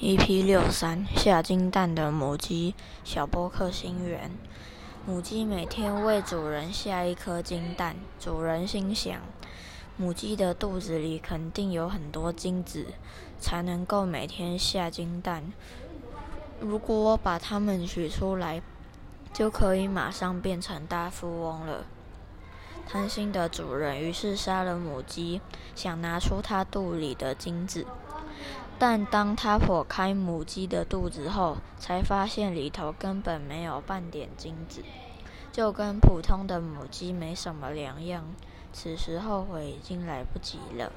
EP 六三下金蛋的母鸡小波克星源。母鸡每天为主人下一颗金蛋，主人心想，母鸡的肚子里肯定有很多金子，才能够每天下金蛋。如果我把它们取出来，就可以马上变成大富翁了。贪心的主人于是杀了母鸡，想拿出它肚里的金子。但当他剖开母鸡的肚子后，才发现里头根本没有半点金子，就跟普通的母鸡没什么两样。此时后悔已经来不及了。